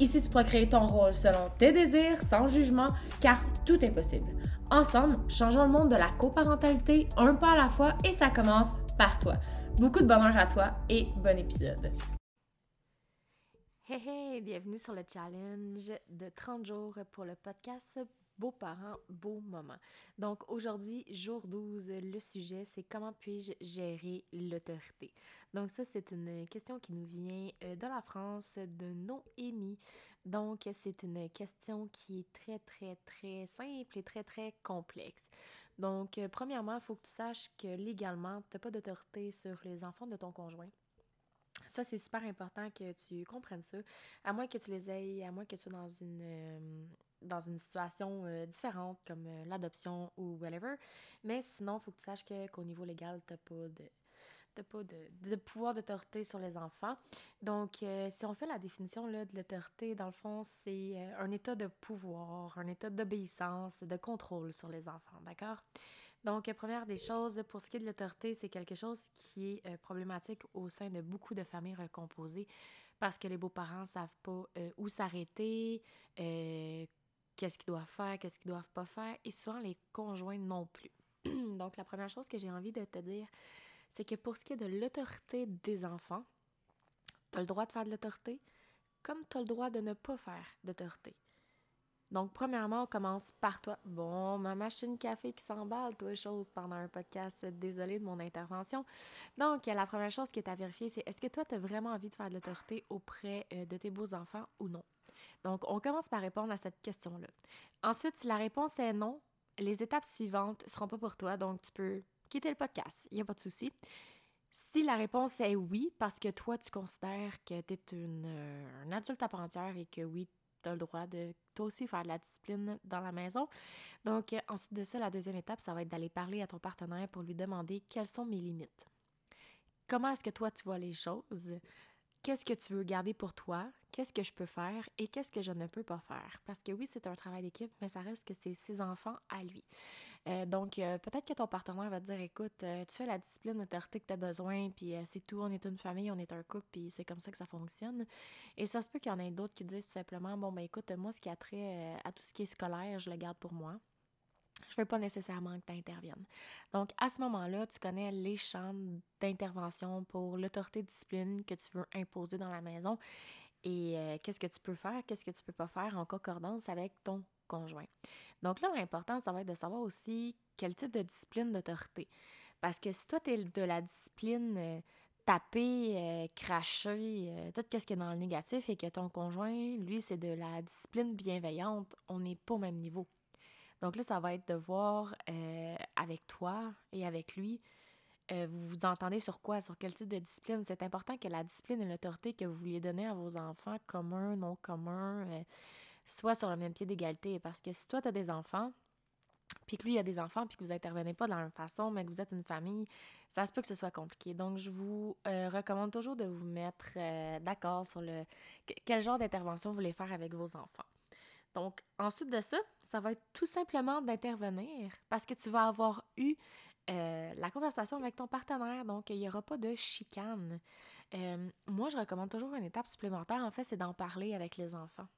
Ici, tu pourras créer ton rôle selon tes désirs, sans jugement, car tout est possible. Ensemble, changeons le monde de la coparentalité un pas à la fois et ça commence par toi. Beaucoup de bonheur à toi et bon épisode. Hey hey, bienvenue sur le challenge de 30 jours pour le podcast Beaux-parents, beaux moments. Donc aujourd'hui, jour 12, le sujet c'est comment puis-je gérer l'autorité? Donc ça, c'est une question qui nous vient euh, de la France de Noémie. Donc c'est une question qui est très, très, très simple et très, très complexe. Donc euh, premièrement, il faut que tu saches que légalement, tu n'as pas d'autorité sur les enfants de ton conjoint. Ça, c'est super important que tu comprennes ça. À moins que tu les aies, à moins que tu sois dans une, euh, dans une situation différente, comme l'adoption ou whatever. Mais sinon, il faut que tu saches qu'au niveau légal, tu n'as pas de pas de, pouvoir d'autorité sur les enfants. Donc, euh, si on fait la définition là, de l'autorité, dans le fond, c'est euh, un état de pouvoir, un état d'obéissance, de contrôle sur les enfants, d'accord? Donc, première des choses, pour ce qui est de l'autorité, c'est quelque chose qui est euh, problématique au sein de beaucoup de familles recomposées parce que les beaux-parents ne savent pas où s'arrêter, qu'est-ce qu'ils doivent faire, qu'est-ce qu'ils doivent pas faire, et souvent les conjoints non plus. Donc, la première chose que j'ai envie de te dire, c'est que pour ce qui est de l'autorité des enfants, tu as le droit de faire de l'autorité, comme tu as le droit de ne pas faire d'autorité. Donc, premièrement, on commence par toi. Bon, ma machine café qui s'emballe, toi, chose pendant un podcast. Désolée de mon intervention. Donc, la première chose qui est à vérifier, c'est est-ce que toi, tu as vraiment envie de faire de l'autorité auprès euh, de tes beaux-enfants ou non? Donc, on commence par répondre à cette question-là. Ensuite, si la réponse est non, les étapes suivantes ne seront pas pour toi. Donc, tu peux quitter le podcast. Il n'y a pas de souci. Si la réponse est oui, parce que toi, tu considères que tu es une, euh, un adulte à part entière et que oui, tu as le droit de toi aussi faire de la discipline dans la maison. Donc, euh, ensuite de ça, la deuxième étape, ça va être d'aller parler à ton partenaire pour lui demander quelles sont mes limites. Comment est-ce que toi, tu vois les choses? Qu'est-ce que tu veux garder pour toi? Qu'est-ce que je peux faire et qu'est-ce que je ne peux pas faire? Parce que oui, c'est un travail d'équipe, mais ça reste que c'est ses enfants à lui. Euh, donc, euh, peut-être que ton partenaire va te dire écoute, euh, tu fais la discipline d'autorité que tu as besoin, puis c'est tout, on est une famille, on est un couple, puis c'est comme ça que ça fonctionne. Et ça se peut qu'il y en ait d'autres qui disent tout simplement bon, ben écoute, moi, ce qui a trait à tout ce qui est scolaire, je le garde pour moi. Je ne veux pas nécessairement que tu interviennes. Donc, à ce moment-là, tu connais les champs d'intervention pour l'autorité discipline que tu veux imposer dans la maison et qu'est-ce que tu peux faire, qu'est-ce que tu peux pas faire en concordance avec ton Donc là, l'important, ça va être de savoir aussi quel type de discipline d'autorité. Parce que si toi, tu es de la discipline euh, taper, euh, cracher, euh, tout ce qui est dans le négatif, et que ton conjoint, lui, c'est de la discipline bienveillante, on n'est pas au même niveau. Donc là, ça va être de voir avec toi et avec lui, vous vous entendez sur quoi, sur quel type de discipline? C'est important que la discipline et l'autorité que vous vouliez donner à vos enfants, commun, non commun, soit sur le même pied d'égalité. Parce que si toi, tu as des enfants, puis que lui, il a des enfants, puis que vous intervenez pas de la même façon, mais que vous êtes une famille, ça se peut que ce soit compliqué. Donc, je vous euh, recommande toujours de vous mettre euh, d'accord sur le quel genre d'intervention vous voulez faire avec vos enfants. Donc, ensuite de ça, ça va être tout simplement d'intervenir parce que tu vas avoir eu euh, la conversation avec ton partenaire, donc il n'y aura pas de chicane. moi, je recommande toujours une étape supplémentaire, en fait, c'est d'en parler avec les enfants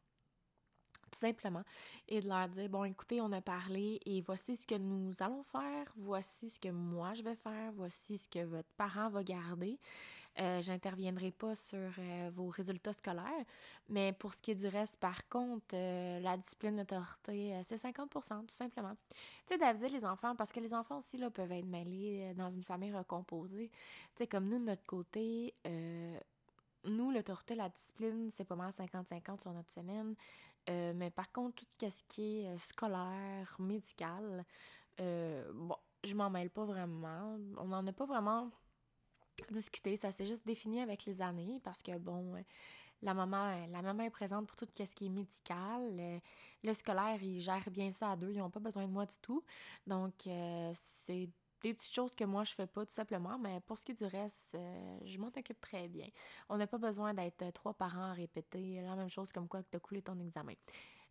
tout simplement, et de leur dire, bon, écoutez, on a parlé et voici ce que nous allons faire, voici ce que moi je vais faire, voici ce que votre parent va garder. Euh, J'interviendrai pas sur euh, vos résultats scolaires, mais pour ce qui est du reste, par contre, euh, la discipline d'autorité, euh, c'est 50% tout simplement. Tu sais, d'aviser les enfants, parce que les enfants aussi là, peuvent être mêlés dans une famille recomposée. Tu sais, comme nous, de notre côté, nous, l'autorité, la discipline, c'est pas mal 50-50 sur notre semaine. Euh, mais par contre, tout ce qui est euh, scolaire, médical, euh, bon, je m'en mêle pas vraiment. On n'en a pas vraiment discuté. Ça s'est juste défini avec les années parce que, bon, la maman, la maman est présente pour tout ce qui est médical. Le, scolaire, ils gèrent bien ça à deux. Ils n'ont pas besoin de moi du tout. Donc, c'est des petites choses que moi je fais pas tout simplement, mais pour ce qui est du reste, je m'en occupe très bien. On n'a pas besoin d'être trois parents à répéter la même chose comme quoi que tu as coulé ton examen.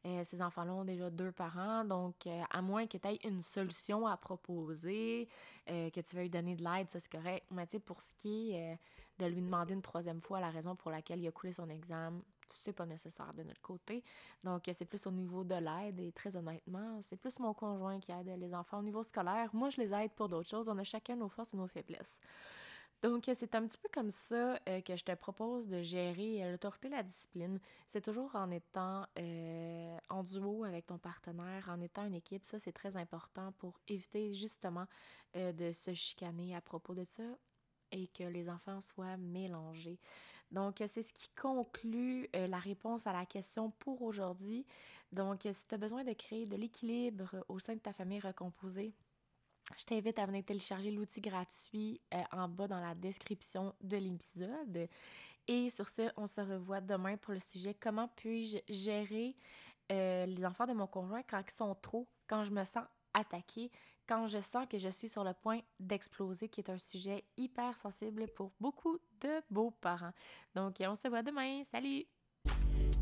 Euh, ces enfants-là ont déjà deux parents, donc euh, à moins que tu aies une solution à proposer, euh, que tu veuilles donner de l'aide, ça c'est correct. Mais tu sais, pour ce qui est de lui demander une troisième fois la raison pour laquelle il a coulé son examen, c'est pas nécessaire de notre côté. Donc, c'est plus au niveau de l'aide et très honnêtement, c'est plus mon conjoint qui aide les enfants au niveau scolaire. Moi, je les aide pour d'autres choses. On a chacun nos forces et nos faiblesses. Donc, c'est un petit peu comme ça euh, que je te propose de gérer euh, l'autorité, la discipline. C'est toujours en étant euh, en duo avec ton partenaire, en étant une équipe. Ça, c'est très important pour éviter justement de se chicaner à propos de ça et que les enfants soient mélangés. Donc, c'est ce qui conclut la réponse à la question pour aujourd'hui. Donc, si tu as besoin de créer de l'équilibre au sein de ta famille recomposée, je t'invite à venir télécharger l'outil gratuit euh, en bas dans la description de l'épisode. Et sur ce, on se revoit demain pour le sujet comment puis-je gérer euh, les enfants de mon conjoint quand ils sont trop, quand je me sens attaquée, quand je sens que je suis sur le point d'exploser, qui est un sujet hyper sensible pour beaucoup de beaux-parents. Donc, on se voit demain. Salut!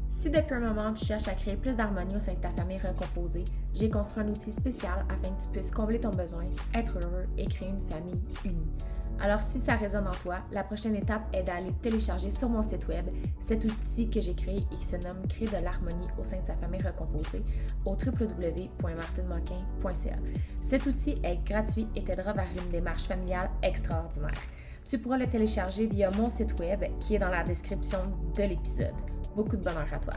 Si depuis un moment tu cherches à créer plus d'harmonie au sein de ta famille recomposée, j'ai construit un outil spécial afin que tu puisses combler ton besoin, être heureux et créer une famille unie. Alors si ça résonne en toi, la prochaine étape est d'aller télécharger sur mon site web cet outil que j'ai créé et qui se nomme Créer de l'harmonie au sein de sa famille recomposée au www.martinemoquin.ca. Cet outil est gratuit et t'aidera vers une démarche familiale extraordinaire. Tu pourras le télécharger via mon site web qui est dans la description de l'épisode. Beaucoup de bonheur à toi.